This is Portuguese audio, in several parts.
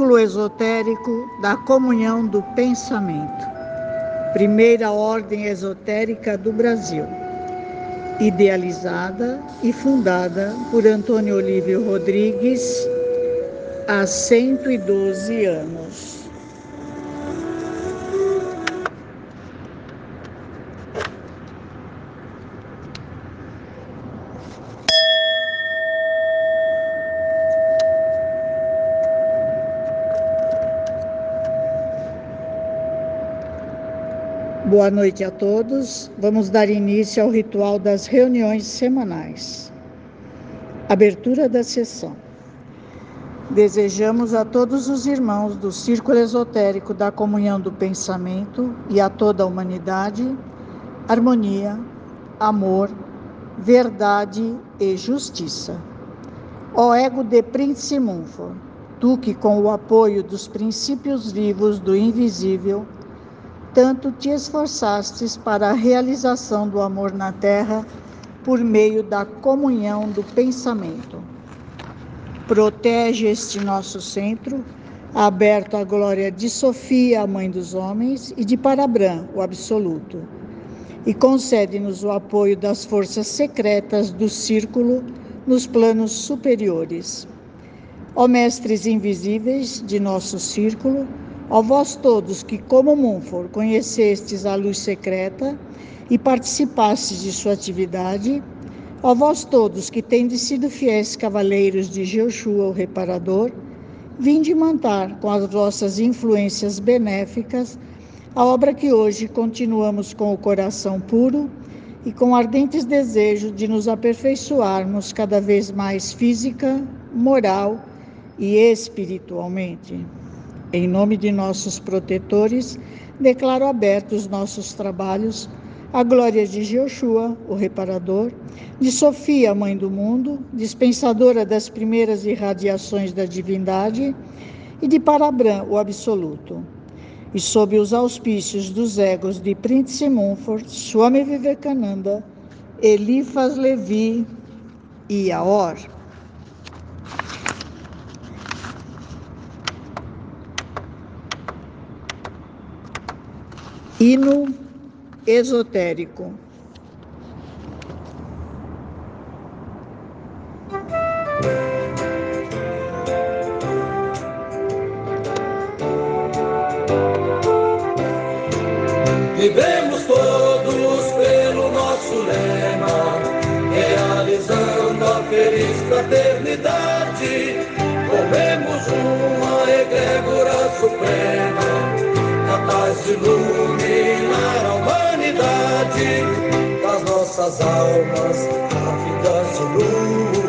Círculo Esotérico da Comunhão do Pensamento, primeira ordem esotérica do Brasil, idealizada e fundada por Antônio Olívio Rodrigues há 112 anos. Boa noite a todos. Vamos dar início ao ritual das reuniões semanais. Abertura da sessão. Desejamos a todos os irmãos do Círculo Esotérico da Comunhão do Pensamento e a toda a humanidade harmonia, amor, verdade e justiça. Ó ego de Príncipe Munfo, tu que com o apoio dos princípios vivos do invisível tanto te esforçastes para a realização do amor na terra por meio da comunhão do pensamento. Protege este nosso centro, aberto à glória de Sofia, a mãe dos homens, e de Parabrã, o absoluto. E concede-nos o apoio das forças secretas do círculo nos planos superiores. Ó mestres invisíveis de nosso círculo, Ó vós todos que, como Munfor, conhecestes a luz secreta e participastes de sua atividade, ó vós todos que tendes sido fiéis cavaleiros de Jeoshua, o reparador, vinde mantar com as vossas influências benéficas a obra que hoje continuamos com o coração puro e com ardentes desejos de nos aperfeiçoarmos cada vez mais física, moral e espiritualmente. Em nome de nossos protetores, declaro abertos nossos trabalhos à glória de Jeoshua, o reparador, de Sofia, mãe do mundo, dispensadora das primeiras irradiações da divindade, e de Parabrã, o absoluto. E sob os auspícios dos egos de Príncipe Mumford, Swami Vivekananda, Elifas Levi e Aor. Hino esotérico. Vivemos todos pelo nosso lema, realizando a feliz fraternidade. Comemos uma egrégora suprema capaz de a das nossas almas ávidas de luz.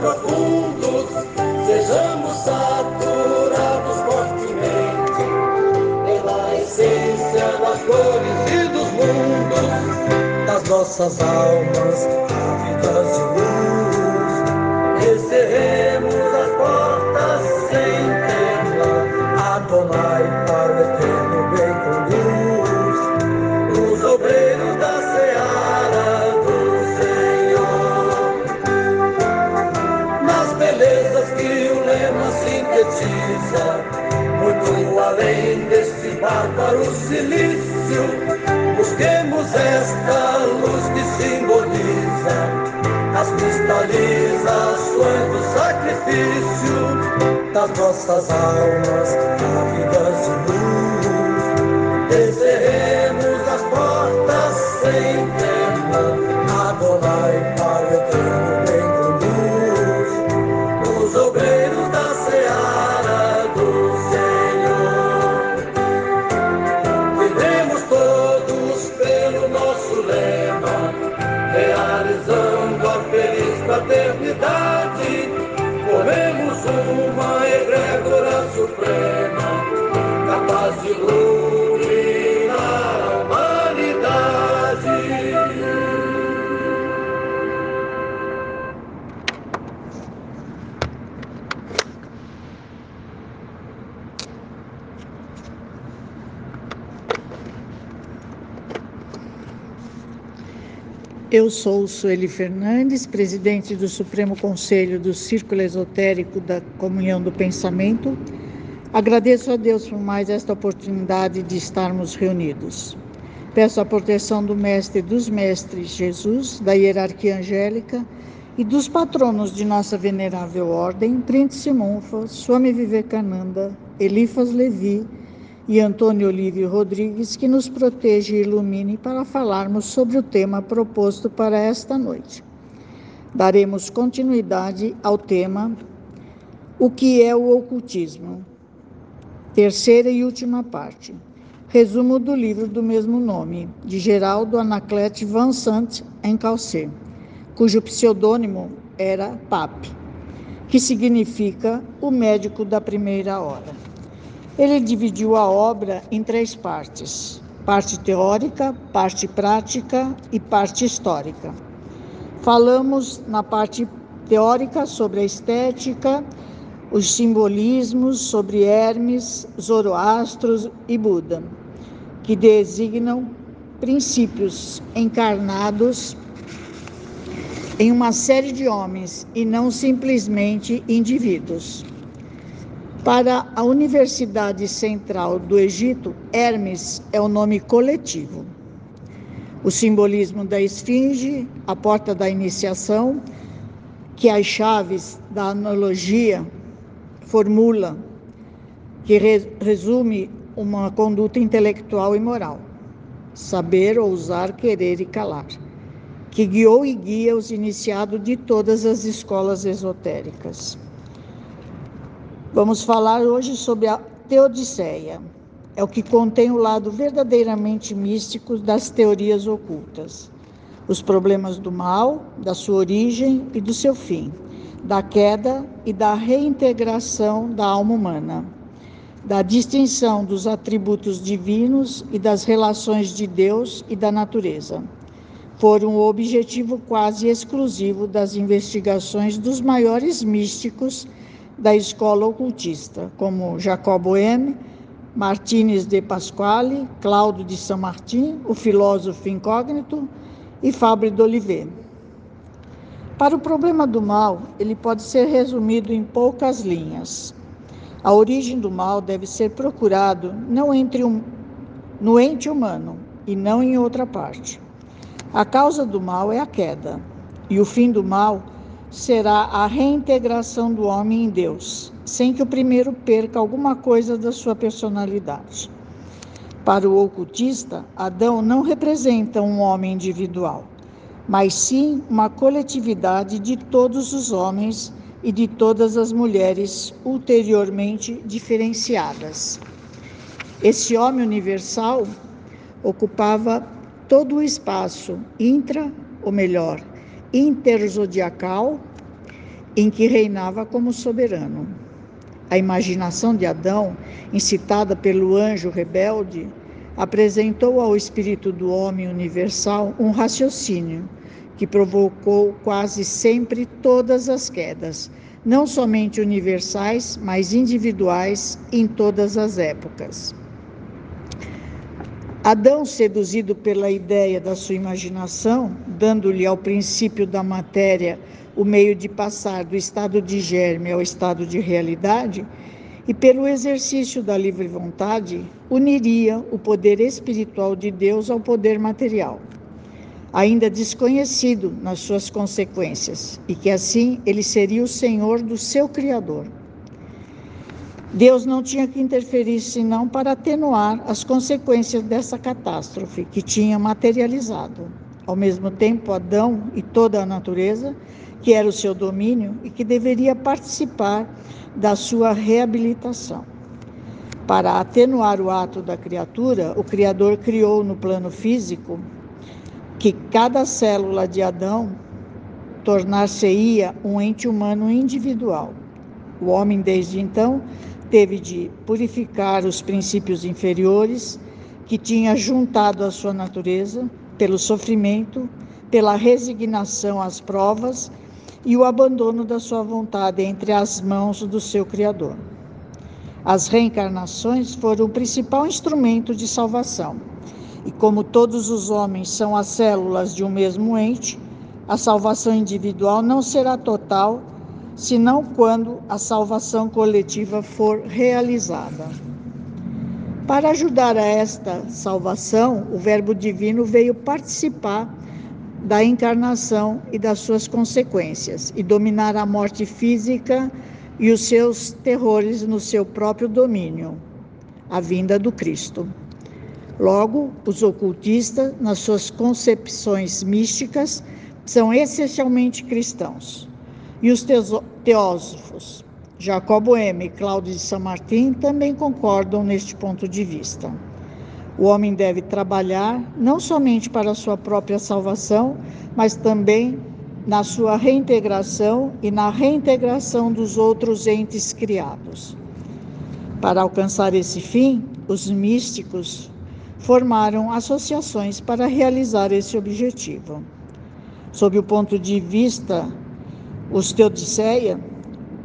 Profundos, sejamos saturados fortemente pela essência das cores e dos mundos, das nossas almas ávidas de luz. Além deste bárbaro silício, busquemos esta luz que simboliza as cristalizações do sacrifício das nossas almas, ávidas de luz. Uma egrégora suprema, capaz de iluminar Eu sou Sueli Fernandes, presidente do Supremo Conselho do Círculo Esotérico da Comunhão do Pensamento. Agradeço a Deus por mais esta oportunidade de estarmos reunidos. Peço a proteção do Mestre dos Mestres Jesus, da hierarquia angélica e dos patronos de nossa venerável ordem, Príncipe Monfa, Swami Vivekananda, Elifas Levi, e Antônio Olívio Rodrigues, que nos proteja e ilumine para falarmos sobre o tema proposto para esta noite. Daremos continuidade ao tema O que é o ocultismo? Terceira e última parte. Resumo do livro do mesmo nome, de Geraldo Anaclete Van Sant em Calcé, cujo pseudônimo era Pape, que significa o médico da primeira hora. Ele dividiu a obra em três partes: parte teórica, parte prática e parte histórica. Falamos na parte teórica sobre a estética, os simbolismos sobre Hermes, Zoroastro e Buda, que designam princípios encarnados em uma série de homens e não simplesmente indivíduos. Para a Universidade Central do Egito, Hermes é o nome coletivo. O simbolismo da esfinge, a porta da iniciação, que as chaves da analogia formula, que re resume uma conduta intelectual e moral. Saber, ousar, querer e calar, que guiou e guia os iniciados de todas as escolas esotéricas. Vamos falar hoje sobre a Teodiceia. É o que contém o lado verdadeiramente místico das teorias ocultas. Os problemas do mal, da sua origem e do seu fim, da queda e da reintegração da alma humana, da distinção dos atributos divinos e das relações de Deus e da natureza. Foram o objetivo quase exclusivo das investigações dos maiores místicos da escola ocultista, como Jacobo M., Martínez de Pasquale, Cláudio de San Martin, o filósofo incógnito e Fabre d'Olivet. Para o problema do mal, ele pode ser resumido em poucas linhas. A origem do mal deve ser procurado não entre um, no ente humano e não em outra parte. A causa do mal é a queda, e o fim do mal será a reintegração do homem em Deus, sem que o primeiro perca alguma coisa da sua personalidade. Para o ocultista, Adão não representa um homem individual, mas sim uma coletividade de todos os homens e de todas as mulheres ulteriormente diferenciadas. Esse homem universal ocupava todo o espaço intra, ou melhor, interzodiacal em que reinava como soberano. A imaginação de Adão, incitada pelo anjo rebelde, apresentou ao espírito do homem universal um raciocínio que provocou quase sempre todas as quedas, não somente universais, mas individuais em todas as épocas. Adão, seduzido pela ideia da sua imaginação, dando-lhe ao princípio da matéria o meio de passar do estado de germe ao estado de realidade, e pelo exercício da livre vontade, uniria o poder espiritual de Deus ao poder material, ainda desconhecido nas suas consequências, e que assim ele seria o senhor do seu Criador. Deus não tinha que interferir senão para atenuar as consequências dessa catástrofe que tinha materializado. Ao mesmo tempo, Adão e toda a natureza, que era o seu domínio e que deveria participar da sua reabilitação. Para atenuar o ato da criatura, o Criador criou no plano físico que cada célula de Adão tornar-se-ia um ente humano individual. O homem, desde então, teve de purificar os princípios inferiores que tinha juntado à sua natureza pelo sofrimento, pela resignação às provas e o abandono da sua vontade entre as mãos do seu Criador. As reencarnações foram o principal instrumento de salvação. E como todos os homens são as células de um mesmo ente, a salvação individual não será total senão quando a salvação coletiva for realizada. Para ajudar a esta salvação, o Verbo Divino veio participar da encarnação e das suas consequências e dominar a morte física e os seus terrores no seu próprio domínio, a vinda do Cristo. Logo, os ocultistas, nas suas concepções místicas, são essencialmente cristãos. E os teósofos, Jacobo M. e Cláudio de São Martin, também concordam neste ponto de vista. O homem deve trabalhar não somente para a sua própria salvação, mas também na sua reintegração e na reintegração dos outros entes criados. Para alcançar esse fim, os místicos formaram associações para realizar esse objetivo. Sob o ponto de vista os Teodiceia,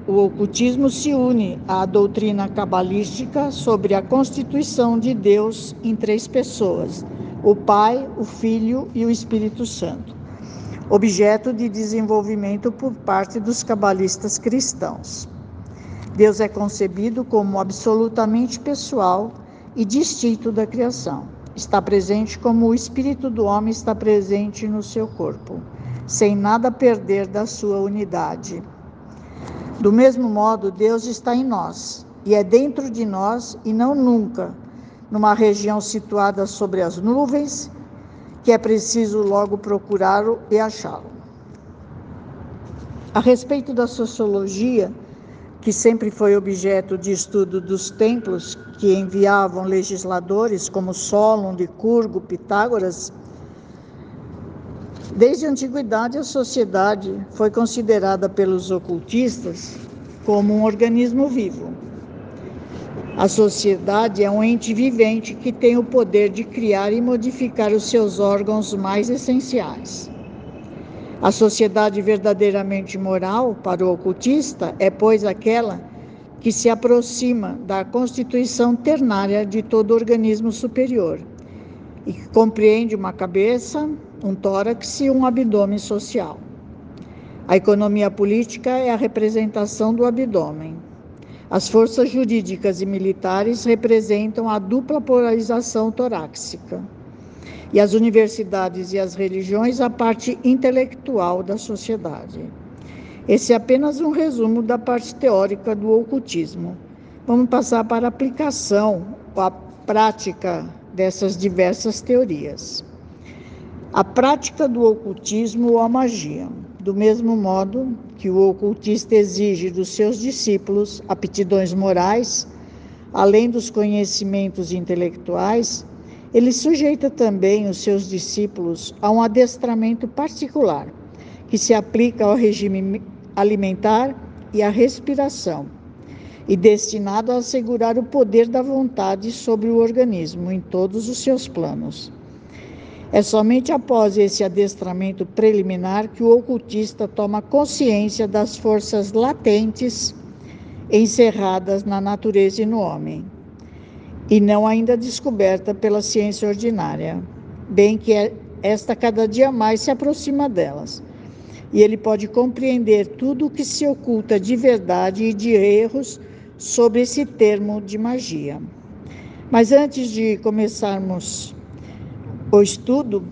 o ocultismo se une à doutrina cabalística sobre a constituição de Deus em três pessoas: o Pai, o Filho e o Espírito Santo, objeto de desenvolvimento por parte dos cabalistas cristãos. Deus é concebido como absolutamente pessoal e distinto da criação. Está presente como o espírito do homem está presente no seu corpo sem nada perder da sua unidade. Do mesmo modo, Deus está em nós e é dentro de nós e não nunca numa região situada sobre as nuvens, que é preciso logo procurá-lo e achá-lo. A respeito da sociologia, que sempre foi objeto de estudo dos templos que enviavam legisladores como Solon, Licurgo, Pitágoras, Desde a antiguidade, a sociedade foi considerada pelos ocultistas como um organismo vivo. A sociedade é um ente vivente que tem o poder de criar e modificar os seus órgãos mais essenciais. A sociedade verdadeiramente moral, para o ocultista, é, pois, aquela que se aproxima da constituição ternária de todo organismo superior e que compreende uma cabeça, um tórax e um abdômen social. A economia política é a representação do abdômen. As forças jurídicas e militares representam a dupla polarização torácica. E as universidades e as religiões a parte intelectual da sociedade. Esse é apenas um resumo da parte teórica do ocultismo. Vamos passar para a aplicação, a prática dessas diversas teorias a prática do ocultismo ou a magia, do mesmo modo que o ocultista exige dos seus discípulos aptidões morais, além dos conhecimentos intelectuais, ele sujeita também os seus discípulos a um adestramento particular, que se aplica ao regime alimentar e à respiração, e destinado a assegurar o poder da vontade sobre o organismo em todos os seus planos. É somente após esse adestramento preliminar que o ocultista toma consciência das forças latentes encerradas na natureza e no homem, e não ainda descoberta pela ciência ordinária, bem que é, esta cada dia mais se aproxima delas. E ele pode compreender tudo o que se oculta de verdade e de erros sobre esse termo de magia. Mas antes de começarmos o estudo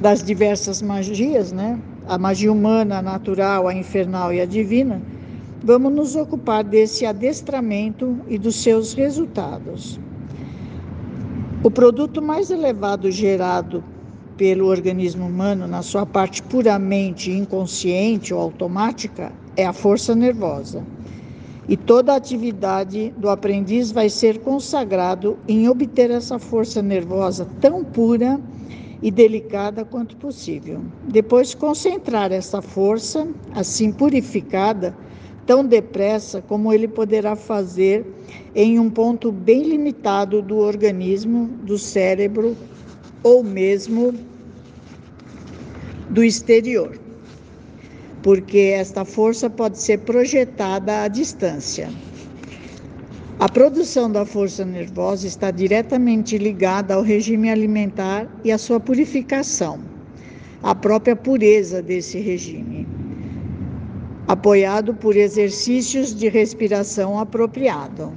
das diversas magias, né? A magia humana, a natural, a infernal e a divina. vamos nos ocupar desse adestramento e dos seus resultados. O produto mais elevado gerado pelo organismo humano, na sua parte puramente inconsciente ou automática, é a força nervosa. E toda a atividade do aprendiz vai ser consagrado em obter essa força nervosa tão pura e delicada quanto possível. Depois, concentrar essa força, assim purificada, tão depressa como ele poderá fazer em um ponto bem limitado do organismo, do cérebro ou mesmo do exterior, porque esta força pode ser projetada à distância. A produção da força nervosa está diretamente ligada ao regime alimentar e à sua purificação, à própria pureza desse regime apoiado por exercícios de respiração apropriado.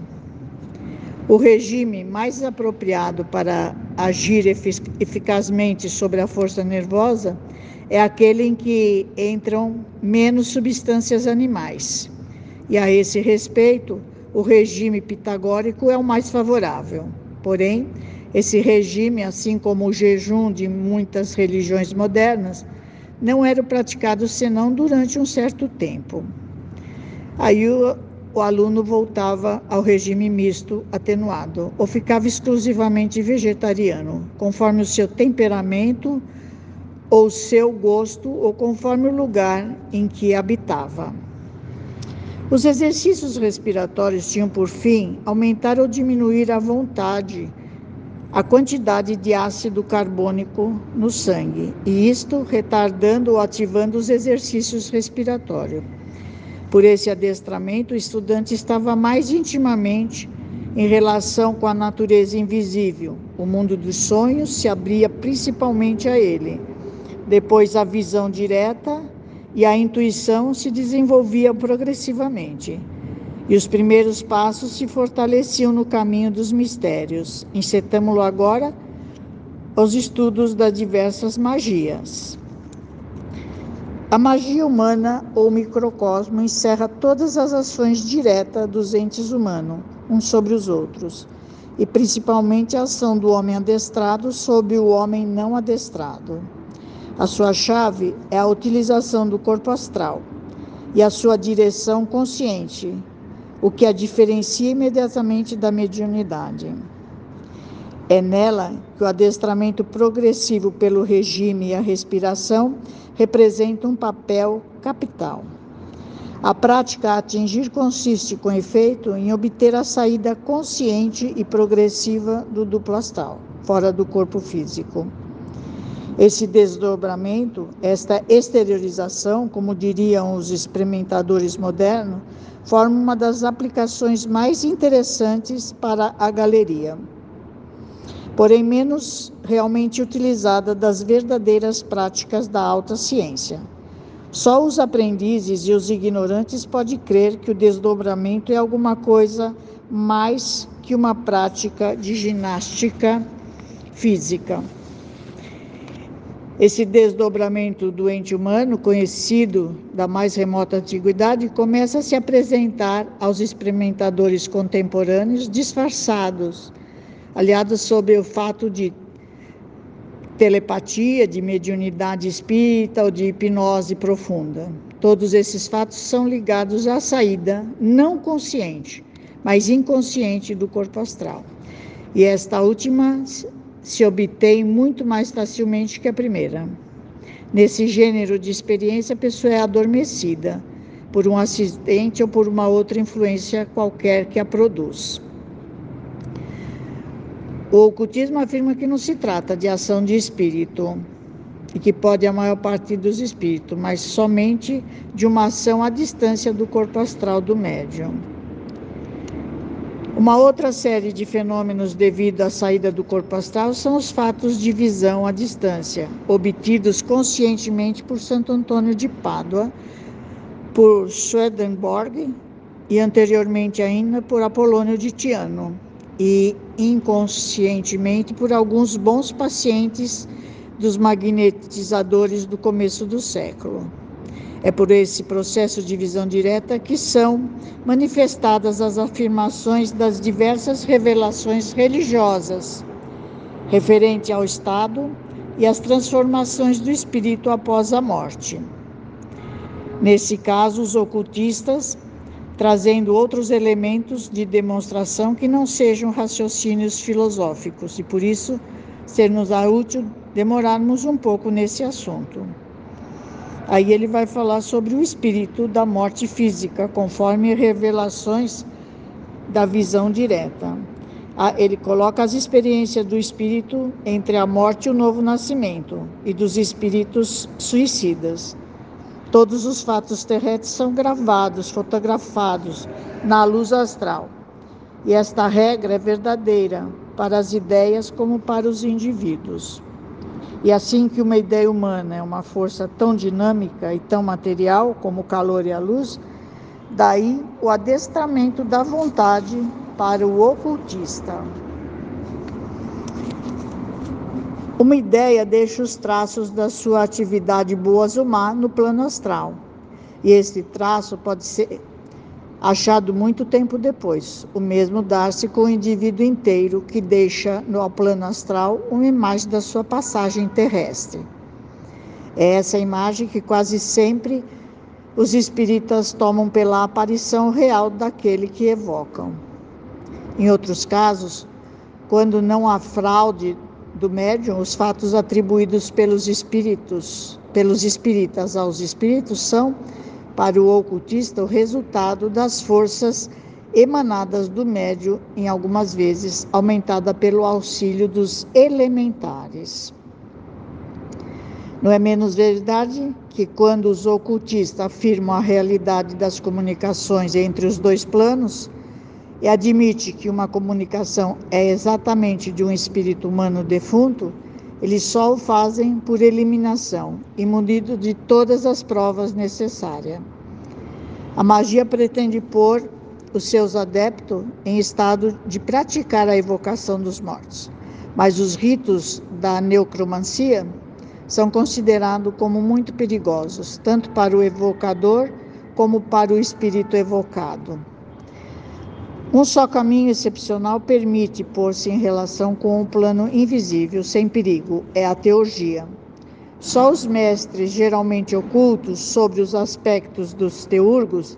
O regime mais apropriado para agir eficazmente sobre a força nervosa é aquele em que entram menos substâncias animais. E a esse respeito, o regime pitagórico é o mais favorável. Porém, esse regime, assim como o jejum de muitas religiões modernas, não era praticado senão durante um certo tempo. Aí o, o aluno voltava ao regime misto atenuado ou ficava exclusivamente vegetariano, conforme o seu temperamento ou seu gosto ou conforme o lugar em que habitava. Os exercícios respiratórios tinham por fim aumentar ou diminuir a vontade a quantidade de ácido carbônico no sangue, e isto retardando ou ativando os exercícios respiratórios. Por esse adestramento, o estudante estava mais intimamente em relação com a natureza invisível. O mundo dos sonhos se abria principalmente a ele. Depois, a visão direta e a intuição se desenvolviam progressivamente e os primeiros passos se fortaleciam no caminho dos mistérios. Insetamos-lo agora aos estudos das diversas magias. A magia humana ou microcosmo encerra todas as ações diretas dos entes humanos, uns sobre os outros, e principalmente a ação do homem adestrado sobre o homem não adestrado. A sua chave é a utilização do corpo astral e a sua direção consciente, o que a diferencia imediatamente da mediunidade. É nela que o adestramento progressivo pelo regime e a respiração representa um papel capital. A prática a atingir consiste, com efeito, em obter a saída consciente e progressiva do duplo astral, fora do corpo físico. Esse desdobramento, esta exteriorização, como diriam os experimentadores modernos, forma uma das aplicações mais interessantes para a galeria, porém menos realmente utilizada das verdadeiras práticas da alta ciência. Só os aprendizes e os ignorantes podem crer que o desdobramento é alguma coisa mais que uma prática de ginástica física. Esse desdobramento do ente humano, conhecido da mais remota antiguidade, começa a se apresentar aos experimentadores contemporâneos disfarçados, aliados sob o fato de telepatia, de mediunidade espírita ou de hipnose profunda. Todos esses fatos são ligados à saída não consciente, mas inconsciente do corpo astral. E esta última se obtém muito mais facilmente que a primeira. Nesse gênero de experiência, a pessoa é adormecida por um acidente ou por uma outra influência qualquer que a produz. O ocultismo afirma que não se trata de ação de espírito, e que pode a maior parte dos espíritos, mas somente de uma ação à distância do corpo astral do médium. Uma outra série de fenômenos devido à saída do corpo astral são os fatos de visão à distância, obtidos conscientemente por Santo Antônio de Pádua, por Swedenborg e anteriormente ainda por Apolônio de Tiano, e inconscientemente por alguns bons pacientes dos magnetizadores do começo do século. É por esse processo de visão direta que são manifestadas as afirmações das diversas revelações religiosas referente ao estado e às transformações do espírito após a morte. Nesse caso, os ocultistas trazendo outros elementos de demonstração que não sejam raciocínios filosóficos e por isso ser-nos útil demorarmos um pouco nesse assunto. Aí ele vai falar sobre o espírito da morte física, conforme revelações da visão direta. Ele coloca as experiências do espírito entre a morte e o novo nascimento e dos espíritos suicidas. Todos os fatos terrestres são gravados, fotografados na luz astral. E esta regra é verdadeira para as ideias como para os indivíduos. E assim que uma ideia humana é uma força tão dinâmica e tão material como o calor e a luz, daí o adestramento da vontade para o ocultista. Uma ideia deixa os traços da sua atividade boas ou má no plano astral. E esse traço pode ser achado muito tempo depois. O mesmo dar-se com o indivíduo inteiro que deixa no plano astral uma imagem da sua passagem terrestre. É essa imagem que quase sempre os espíritas tomam pela aparição real daquele que evocam. Em outros casos, quando não há fraude do médium, os fatos atribuídos pelos espíritos, pelos espíritas aos espíritos são, para o ocultista, o resultado das forças emanadas do médium, em algumas vezes aumentada pelo auxílio dos elementares. Não é menos verdade que quando os ocultistas afirmam a realidade das comunicações entre os dois planos, e admite que uma comunicação é exatamente de um espírito humano defunto, eles só o fazem por eliminação e munido de todas as provas necessárias. A magia pretende pôr os seus adeptos em estado de praticar a evocação dos mortos, mas os ritos da necromancia são considerados como muito perigosos, tanto para o evocador como para o espírito evocado. Um só caminho excepcional permite pôr-se em relação com o plano invisível sem perigo, é a teurgia. Só os mestres, geralmente ocultos sobre os aspectos dos teurgos,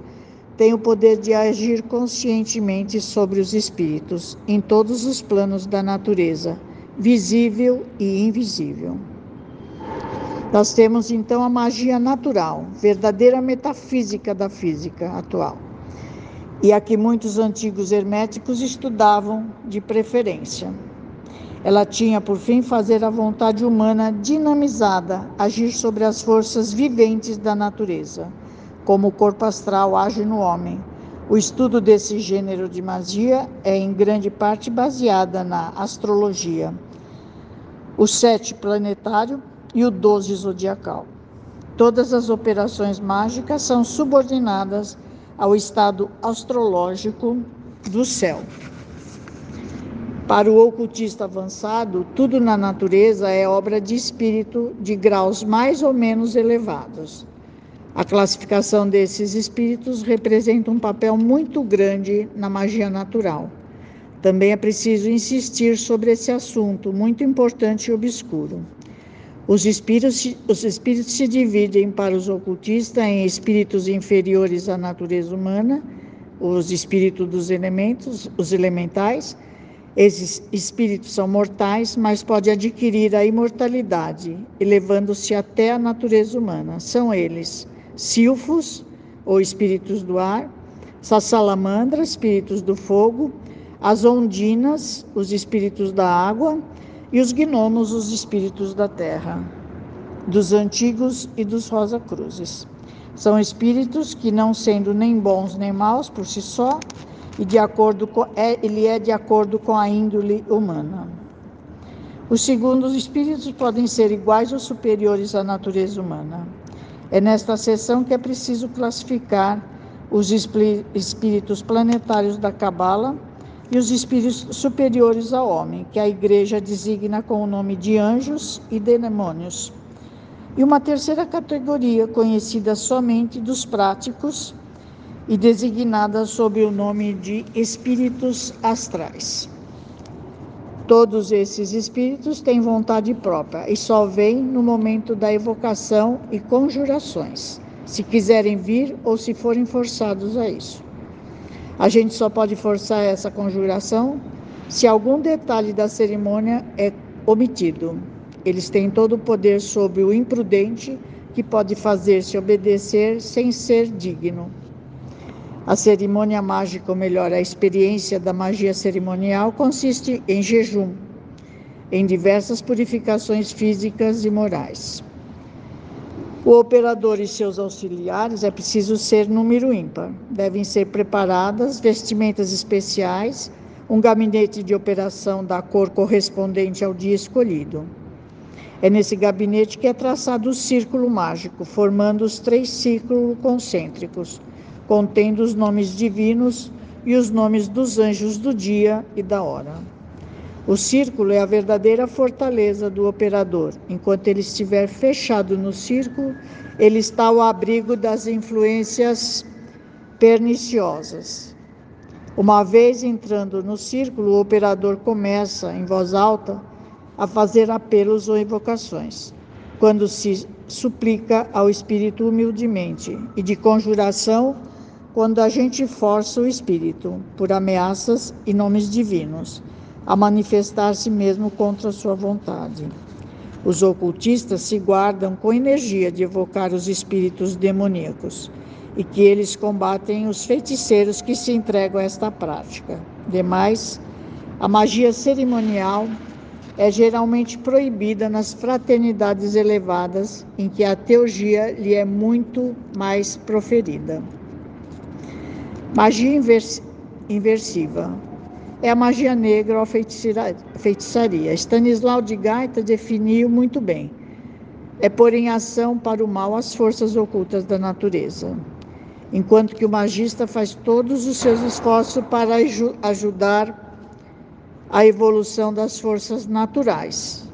têm o poder de agir conscientemente sobre os espíritos, em todos os planos da natureza, visível e invisível. Nós temos então a magia natural, verdadeira metafísica da física atual e a que muitos antigos herméticos estudavam de preferência. Ela tinha por fim fazer a vontade humana dinamizada agir sobre as forças viventes da natureza, como o corpo astral age no homem. O estudo desse gênero de magia é em grande parte baseada na astrologia, o sete planetário e o doze zodiacal. Todas as operações mágicas são subordinadas ao estado astrológico do céu. Para o ocultista avançado, tudo na natureza é obra de espírito de graus mais ou menos elevados. A classificação desses espíritos representa um papel muito grande na magia natural. Também é preciso insistir sobre esse assunto, muito importante e obscuro. Os espíritos, os espíritos se dividem para os ocultistas em espíritos inferiores à natureza humana, os espíritos dos elementos, os elementais. Esses espíritos são mortais, mas podem adquirir a imortalidade, elevando-se até a natureza humana. São eles silfos, ou espíritos do ar, sassalamandras, espíritos do fogo, as ondinas, os espíritos da água, e os gnomos, os espíritos da terra, dos antigos e dos Rosa Cruzes. São espíritos que, não sendo nem bons nem maus por si só, e de acordo com, é, ele é de acordo com a índole humana. Os segundos espíritos podem ser iguais ou superiores à natureza humana. É nesta seção que é preciso classificar os espíritos planetários da Cabala e os espíritos superiores ao homem, que a igreja designa com o nome de anjos e de demônios. E uma terceira categoria, conhecida somente dos práticos e designada sob o nome de espíritos astrais. Todos esses espíritos têm vontade própria e só vêm no momento da evocação e conjurações, se quiserem vir ou se forem forçados a isso. A gente só pode forçar essa conjuração se algum detalhe da cerimônia é omitido. Eles têm todo o poder sobre o imprudente que pode fazer-se obedecer sem ser digno. A cerimônia mágica, ou melhor, a experiência da magia cerimonial, consiste em jejum, em diversas purificações físicas e morais. O operador e seus auxiliares é preciso ser número ímpar. Devem ser preparadas vestimentas especiais, um gabinete de operação da cor correspondente ao dia escolhido. É nesse gabinete que é traçado o círculo mágico, formando os três círculos concêntricos contendo os nomes divinos e os nomes dos anjos do dia e da hora. O círculo é a verdadeira fortaleza do operador. Enquanto ele estiver fechado no círculo, ele está ao abrigo das influências perniciosas. Uma vez entrando no círculo, o operador começa, em voz alta, a fazer apelos ou invocações. Quando se suplica ao Espírito humildemente e de conjuração, quando a gente força o espírito, por ameaças e nomes divinos, a manifestar-se mesmo contra sua vontade. Os ocultistas se guardam com energia de evocar os espíritos demoníacos e que eles combatem os feiticeiros que se entregam a esta prática. Demais, a magia cerimonial é geralmente proibida nas fraternidades elevadas, em que a teurgia lhe é muito mais proferida. Magia inversiva. É a magia negra ou a feitiçaria. Stanislau de Gaita definiu muito bem. É pôr em ação para o mal as forças ocultas da natureza. Enquanto que o magista faz todos os seus esforços para ajudar a evolução das forças naturais,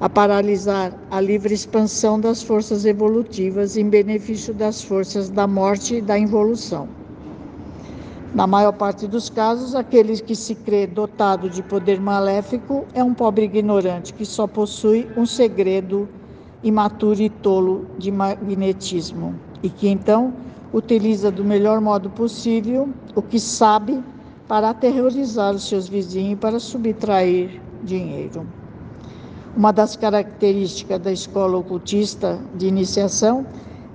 a paralisar a livre expansão das forças evolutivas em benefício das forças da morte e da involução. Na maior parte dos casos, aquele que se crê dotado de poder maléfico é um pobre ignorante que só possui um segredo imaturo e tolo de magnetismo e que então utiliza do melhor modo possível o que sabe para aterrorizar os seus vizinhos e para subtrair dinheiro. Uma das características da escola ocultista de iniciação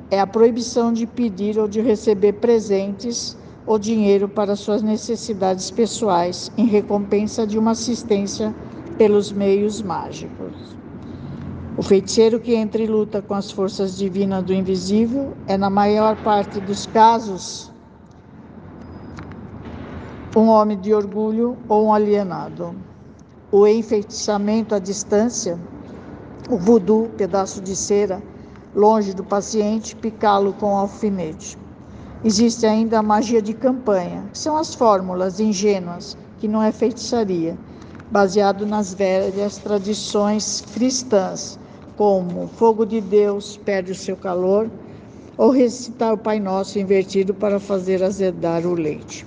é a proibição de pedir ou de receber presentes ou dinheiro para suas necessidades pessoais em recompensa de uma assistência pelos meios mágicos. O feiticeiro que entra em luta com as forças divinas do invisível é, na maior parte dos casos, um homem de orgulho ou um alienado. O enfeitiçamento à distância, o voodoo, pedaço de cera, longe do paciente, picá-lo com alfinete. Existe ainda a magia de campanha, que são as fórmulas ingênuas, que não é feitiçaria, baseado nas velhas tradições cristãs, como fogo de Deus perde o seu calor, ou recitar o Pai Nosso invertido para fazer azedar o leite.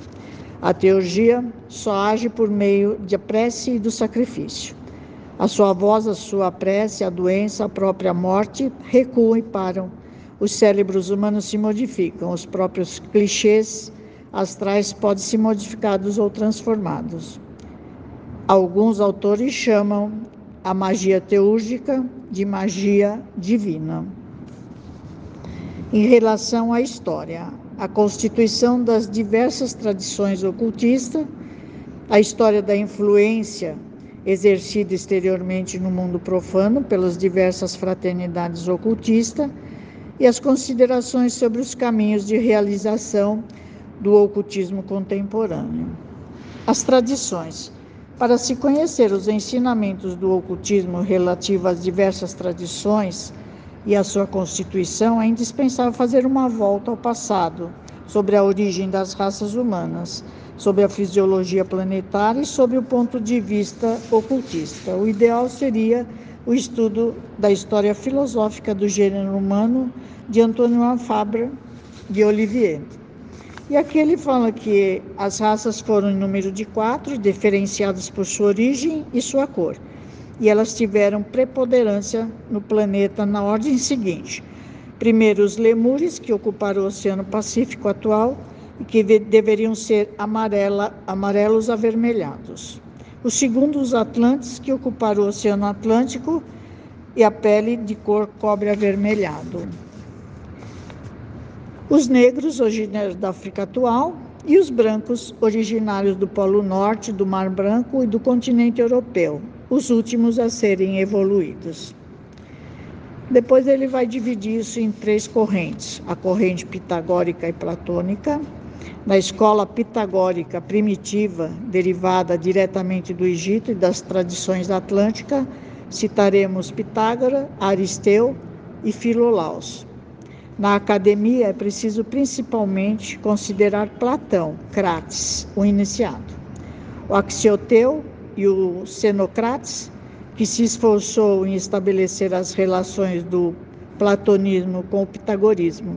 A teurgia só age por meio da prece e do sacrifício. A sua voz, a sua prece, a doença, a própria morte recuam e param os cérebros humanos se modificam, os próprios clichês astrais podem ser modificados ou transformados. Alguns autores chamam a magia teúrgica de magia divina. Em relação à história, a constituição das diversas tradições ocultistas, a história da influência exercida exteriormente no mundo profano pelas diversas fraternidades ocultistas e as considerações sobre os caminhos de realização do ocultismo contemporâneo. As tradições. Para se conhecer os ensinamentos do ocultismo relativo às diversas tradições e à sua constituição, é indispensável fazer uma volta ao passado, sobre a origem das raças humanas, sobre a fisiologia planetária e sobre o ponto de vista ocultista. O ideal seria o estudo da história filosófica do gênero humano de Antônio Fabre de Olivier. E aqui ele fala que as raças foram em número de quatro, diferenciadas por sua origem e sua cor. E elas tiveram preponderância no planeta na ordem seguinte: primeiro, os lemures, que ocuparam o Oceano Pacífico atual e que deveriam ser amarela, amarelos avermelhados. O segundo, os atlantes, que ocuparam o Oceano Atlântico e a pele de cor cobre avermelhado. Os negros, originários da África atual, e os brancos, originários do Polo Norte, do Mar Branco e do continente europeu, os últimos a serem evoluídos. Depois ele vai dividir isso em três correntes: a corrente pitagórica e platônica, na escola pitagórica primitiva, derivada diretamente do Egito e das tradições atlânticas, citaremos Pitágora, Aristeu e Filolaus. Na academia é preciso principalmente considerar Platão, Crates, o iniciado. O Axioteu e o Xenocrates, que se esforçou em estabelecer as relações do platonismo com o pitagorismo.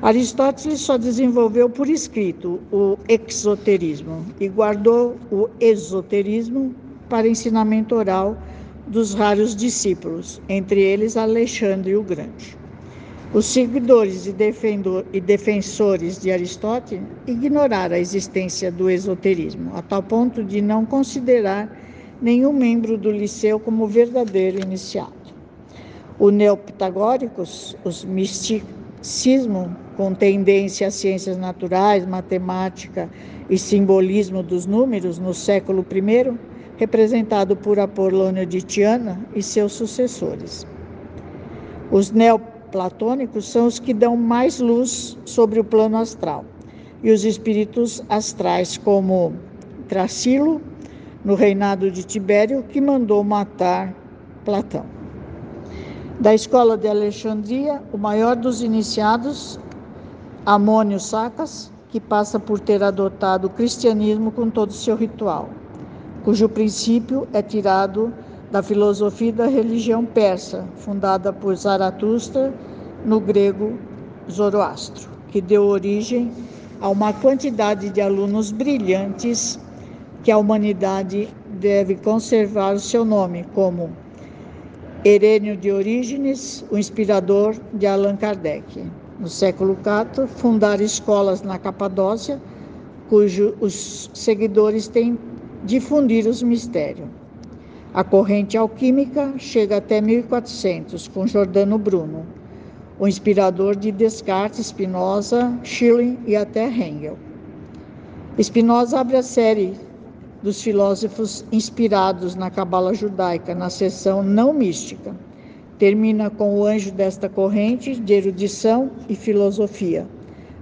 Aristóteles só desenvolveu por escrito o exoterismo e guardou o esoterismo para ensinamento oral dos raros discípulos, entre eles Alexandre o Grande. Os seguidores e, defensores de Aristóteles ignoraram a existência do esoterismo, a tal ponto de não considerar nenhum membro do liceu como verdadeiro iniciado. Os neopitagóricos, os misticismo, com tendência às ciências naturais, matemática e simbolismo dos números no século I, representado por Apolônio de Tiana e seus sucessores. Os neoplatônicos são os que dão mais luz sobre o plano astral, e os espíritos astrais, como Tracilo, no reinado de Tibério, que mandou matar Platão. Da escola de Alexandria, o maior dos iniciados Amônio Sacas, que passa por ter adotado o cristianismo com todo o seu ritual, cujo princípio é tirado da filosofia da religião persa, fundada por Zaratustra no grego Zoroastro, que deu origem a uma quantidade de alunos brilhantes que a humanidade deve conservar o seu nome, como Herênio de Orígenes, o inspirador de Allan Kardec no século IV, fundar escolas na Capadócia, cujos seguidores têm difundir os mistérios. A corrente alquímica chega até 1400, com Jordano Bruno, o inspirador de Descartes, Spinoza, Schelling e até Hegel. Spinoza abre a série dos filósofos inspirados na cabala judaica, na seção não mística Termina com o anjo desta corrente de erudição e filosofia,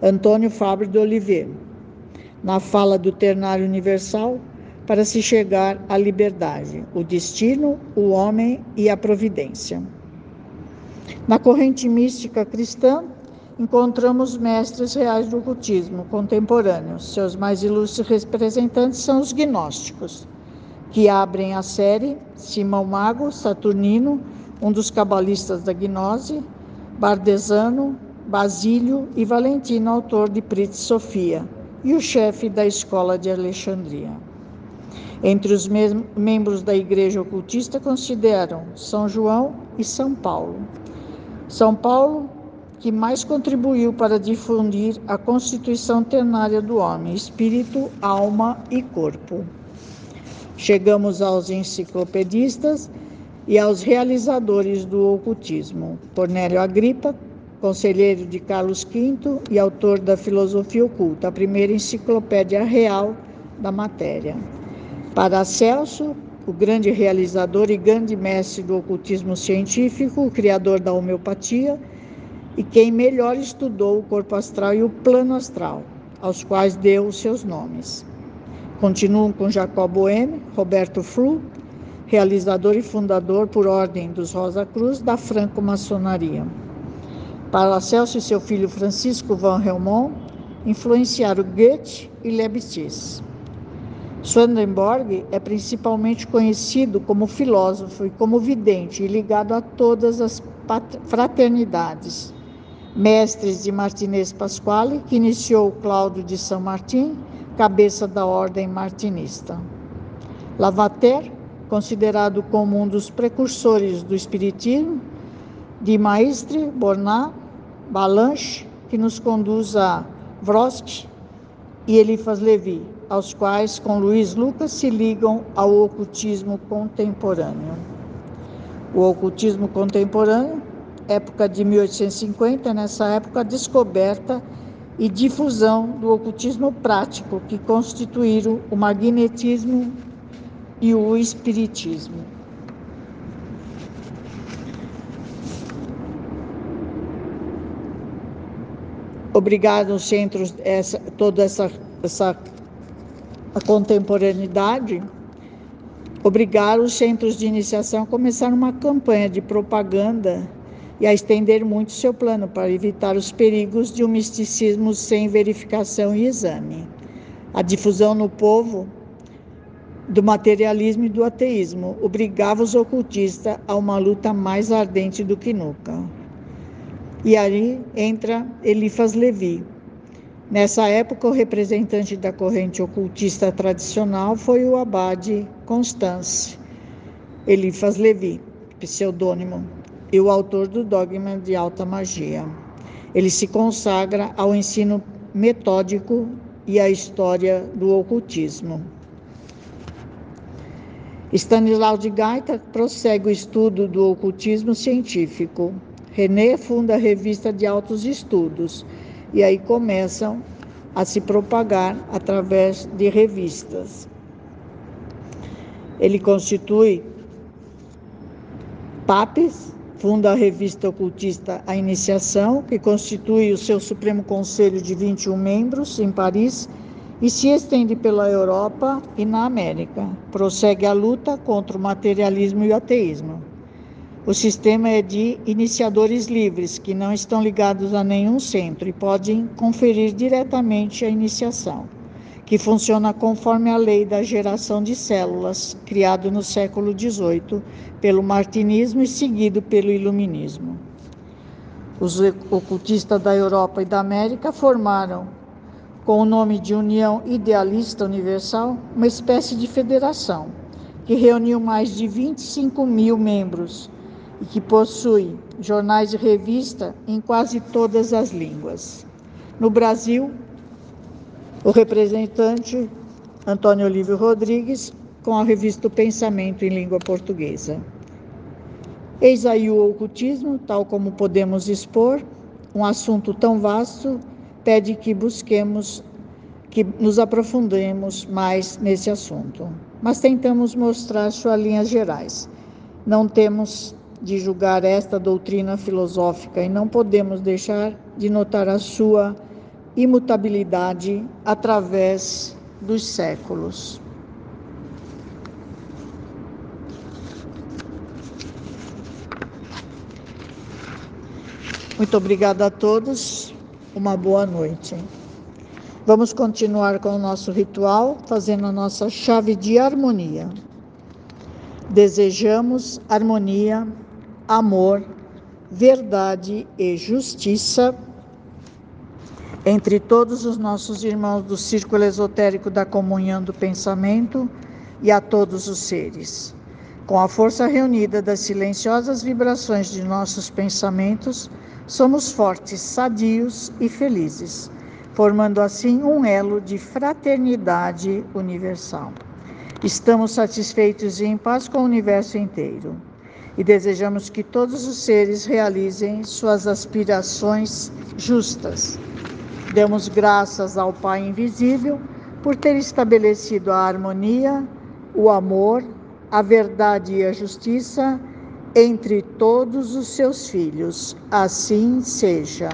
Antônio Fabre de Oliveira, na fala do ternário universal, para se chegar à liberdade, o destino, o homem e a providência. Na corrente mística cristã, encontramos mestres reais do ocultismo contemporâneos. Seus mais ilustres representantes são os gnósticos, que abrem a série Simão Mago, Saturnino, um dos cabalistas da gnose, Bardesano, Basílio e Valentino, autor de Prit Sofia, e o chefe da escola de Alexandria. Entre os membros da igreja ocultista consideram São João e São Paulo. São Paulo, que mais contribuiu para difundir a constituição ternária do homem, espírito, alma e corpo. Chegamos aos enciclopedistas e aos realizadores do ocultismo, Cornélio Agripa, conselheiro de Carlos V e autor da Filosofia Oculta, a primeira enciclopédia real da matéria. Paracelso, o grande realizador e grande mestre do ocultismo científico, o criador da homeopatia e quem melhor estudou o corpo astral e o plano astral, aos quais deu os seus nomes. Continuam com Jacob Boehme, Roberto Flu, realizador e fundador, por ordem dos Rosa Cruz, da franco-maçonaria. Paracelso e seu filho Francisco van Helmont influenciaram Goethe e Leibniz. Swedenborg é principalmente conhecido como filósofo e como vidente e ligado a todas as fraternidades. Mestres de Martinez Pasquale, que iniciou Cláudio de São Martin, cabeça da ordem martinista. Lavater, considerado como um dos precursores do espiritismo, de Maistre, Bornat, Balanche, que nos conduz a Vrosk e Elifas Levi, aos quais, com Luiz Lucas, se ligam ao ocultismo contemporâneo. O ocultismo contemporâneo, época de 1850, nessa época, a descoberta e difusão do ocultismo prático, que constituíram o magnetismo e o espiritismo. Obrigado centros, essa, toda essa, essa a contemporaneidade, obrigar os centros de iniciação a começar uma campanha de propaganda e a estender muito seu plano para evitar os perigos de um misticismo sem verificação e exame. A difusão no povo do materialismo e do ateísmo obrigava os ocultistas a uma luta mais ardente do que nunca. E aí entra Elifas Levi, Nessa época, o representante da corrente ocultista tradicional foi o abade Constance Elifas Levi, pseudônimo, e o autor do dogma de alta magia. Ele se consagra ao ensino metódico e à história do ocultismo. Stanislau de Gaita prossegue o estudo do ocultismo científico. René funda a revista de altos estudos e aí começam a se propagar através de revistas. Ele constitui papes, funda a revista ocultista A Iniciação, que constitui o seu Supremo Conselho de 21 membros em Paris e se estende pela Europa e na América. Prossegue a luta contra o materialismo e o ateísmo. O sistema é de iniciadores livres, que não estão ligados a nenhum centro e podem conferir diretamente a iniciação, que funciona conforme a lei da geração de células, criado no século XVIII pelo martinismo e seguido pelo iluminismo. Os ocultistas da Europa e da América formaram, com o nome de União Idealista Universal, uma espécie de federação que reuniu mais de 25 mil membros e que possui jornais e revista em quase todas as línguas. No Brasil, o representante Antônio Olívio Rodrigues, com a revista o Pensamento em língua portuguesa. Eis aí o ocultismo, tal como podemos expor, um assunto tão vasto, pede que busquemos, que nos aprofundemos mais nesse assunto. Mas tentamos mostrar suas linhas gerais. Não temos de julgar esta doutrina filosófica e não podemos deixar de notar a sua imutabilidade através dos séculos. Muito obrigada a todos. Uma boa noite. Vamos continuar com o nosso ritual, fazendo a nossa chave de harmonia. Desejamos harmonia amor, verdade e justiça entre todos os nossos irmãos do círculo esotérico da comunhão do pensamento e a todos os seres. Com a força reunida das silenciosas vibrações de nossos pensamentos, somos fortes, sadios e felizes, formando assim um elo de fraternidade universal. Estamos satisfeitos e em paz com o universo inteiro e desejamos que todos os seres realizem suas aspirações justas. Demos graças ao Pai Invisível por ter estabelecido a harmonia, o amor, a verdade e a justiça entre todos os seus filhos. Assim seja.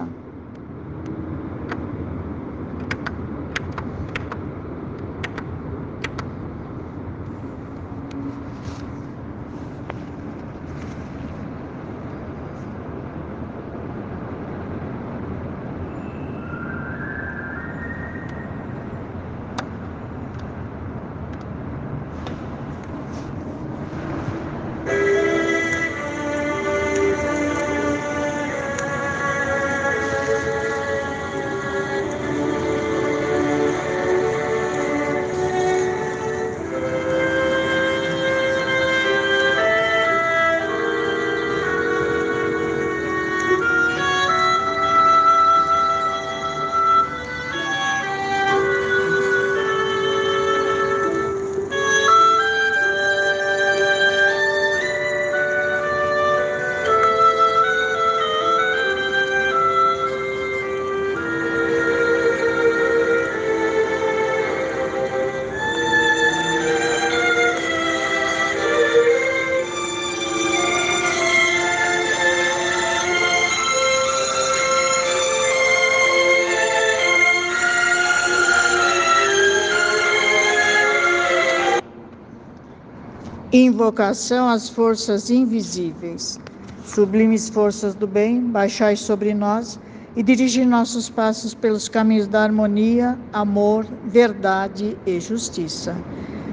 Invocação às forças invisíveis. Sublimes forças do bem, baixai sobre nós e dirigi nossos passos pelos caminhos da harmonia, amor, verdade e justiça.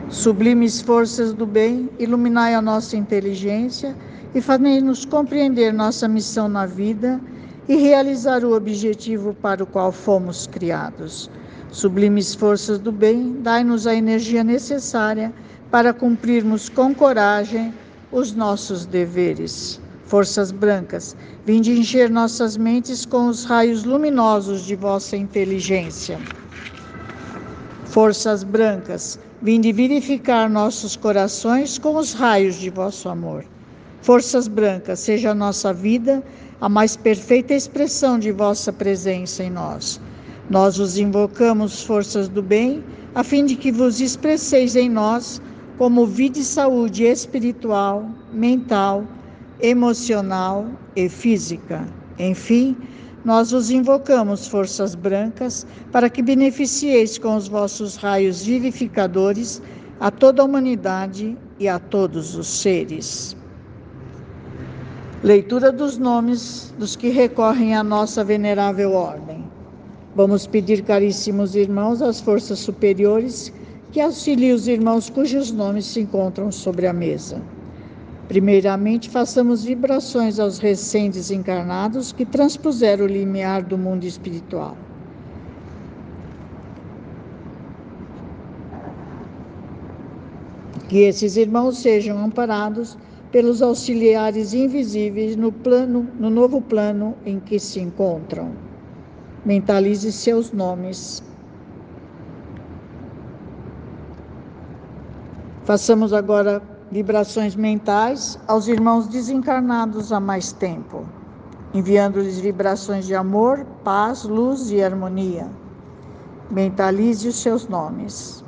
Sublimes forças do bem, iluminai a nossa inteligência e fazei-nos compreender nossa missão na vida e realizar o objetivo para o qual fomos criados. Sublimes forças do bem, dai-nos a energia necessária para cumprirmos com coragem os nossos deveres. Forças brancas, vinde encher nossas mentes com os raios luminosos de vossa inteligência. Forças brancas, vinde vivificar nossos corações com os raios de vosso amor. Forças brancas, seja a nossa vida a mais perfeita expressão de vossa presença em nós. Nós os invocamos, forças do bem, a fim de que vos expresseis em nós como vida e saúde espiritual, mental, emocional e física. Enfim, nós os invocamos, forças brancas, para que beneficieis com os vossos raios vivificadores a toda a humanidade e a todos os seres. Leitura dos nomes dos que recorrem à nossa venerável ordem. Vamos pedir, caríssimos irmãos, às forças superiores que auxilie os irmãos cujos nomes se encontram sobre a mesa. Primeiramente, façamos vibrações aos recém-desencarnados que transpuseram o limiar do mundo espiritual. Que esses irmãos sejam amparados pelos auxiliares invisíveis no plano, no novo plano em que se encontram. Mentalize seus nomes Façamos agora vibrações mentais aos irmãos desencarnados há mais tempo, enviando-lhes vibrações de amor, paz, luz e harmonia. Mentalize os seus nomes.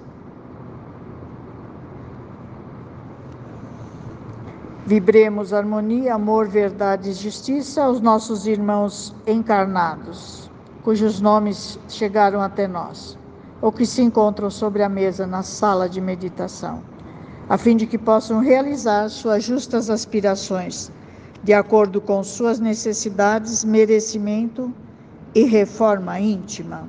Vibremos harmonia, amor, verdade e justiça aos nossos irmãos encarnados, cujos nomes chegaram até nós, ou que se encontram sobre a mesa na sala de meditação a fim de que possam realizar suas justas aspirações, de acordo com suas necessidades, merecimento e reforma íntima.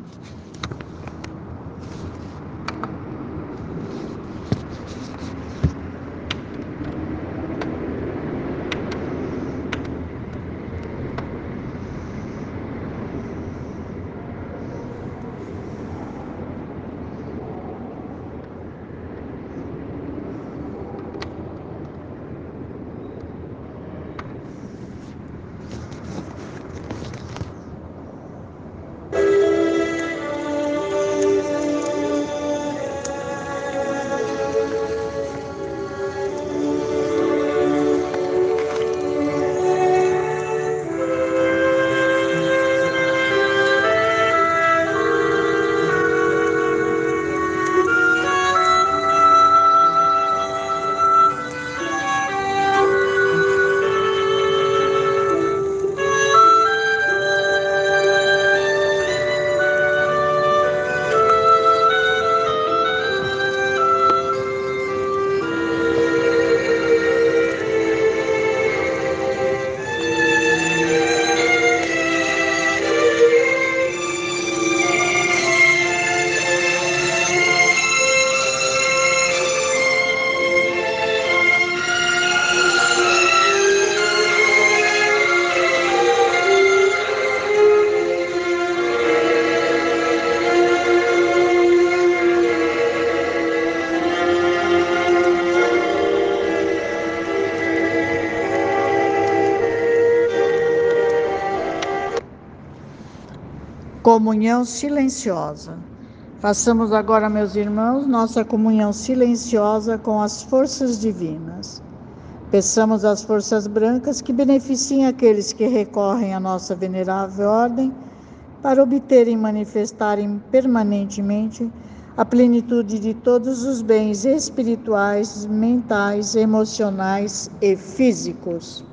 Comunhão silenciosa. Façamos agora, meus irmãos, nossa comunhão silenciosa com as forças divinas. Peçamos às forças brancas que beneficiem aqueles que recorrem à nossa venerável ordem para obterem e manifestarem permanentemente a plenitude de todos os bens espirituais, mentais, emocionais e físicos.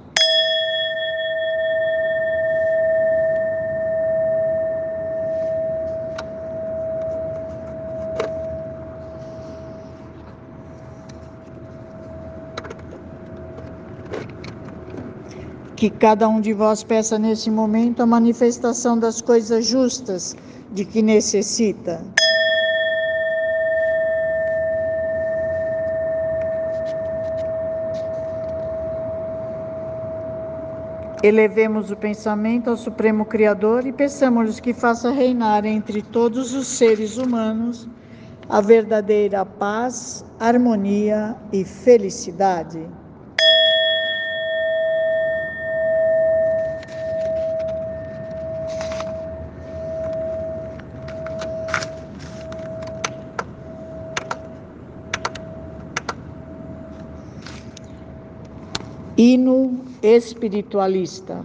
Que cada um de vós peça nesse momento a manifestação das coisas justas de que necessita. Elevemos o pensamento ao Supremo Criador e peçamos-lhes que faça reinar entre todos os seres humanos a verdadeira paz, harmonia e felicidade. Hino espiritualista.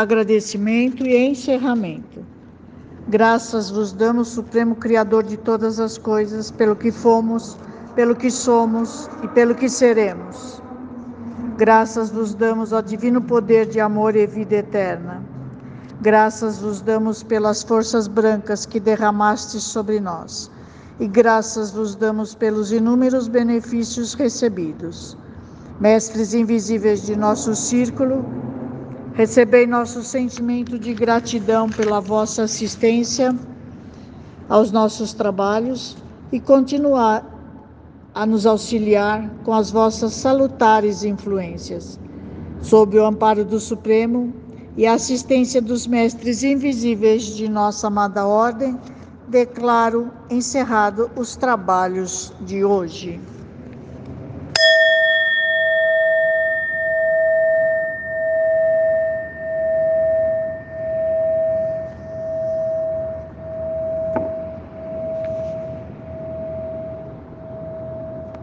Agradecimento e encerramento. Graças vos damos, Supremo Criador de todas as coisas, pelo que fomos, pelo que somos e pelo que seremos. Graças vos damos ao divino poder de amor e vida eterna. Graças vos damos pelas forças brancas que derramastes sobre nós. E graças vos damos pelos inúmeros benefícios recebidos. Mestres invisíveis de nosso círculo, Recebei nosso sentimento de gratidão pela vossa assistência aos nossos trabalhos e continuar a nos auxiliar com as vossas salutares influências. Sob o amparo do Supremo e a assistência dos mestres invisíveis de nossa amada ordem, declaro encerrado os trabalhos de hoje.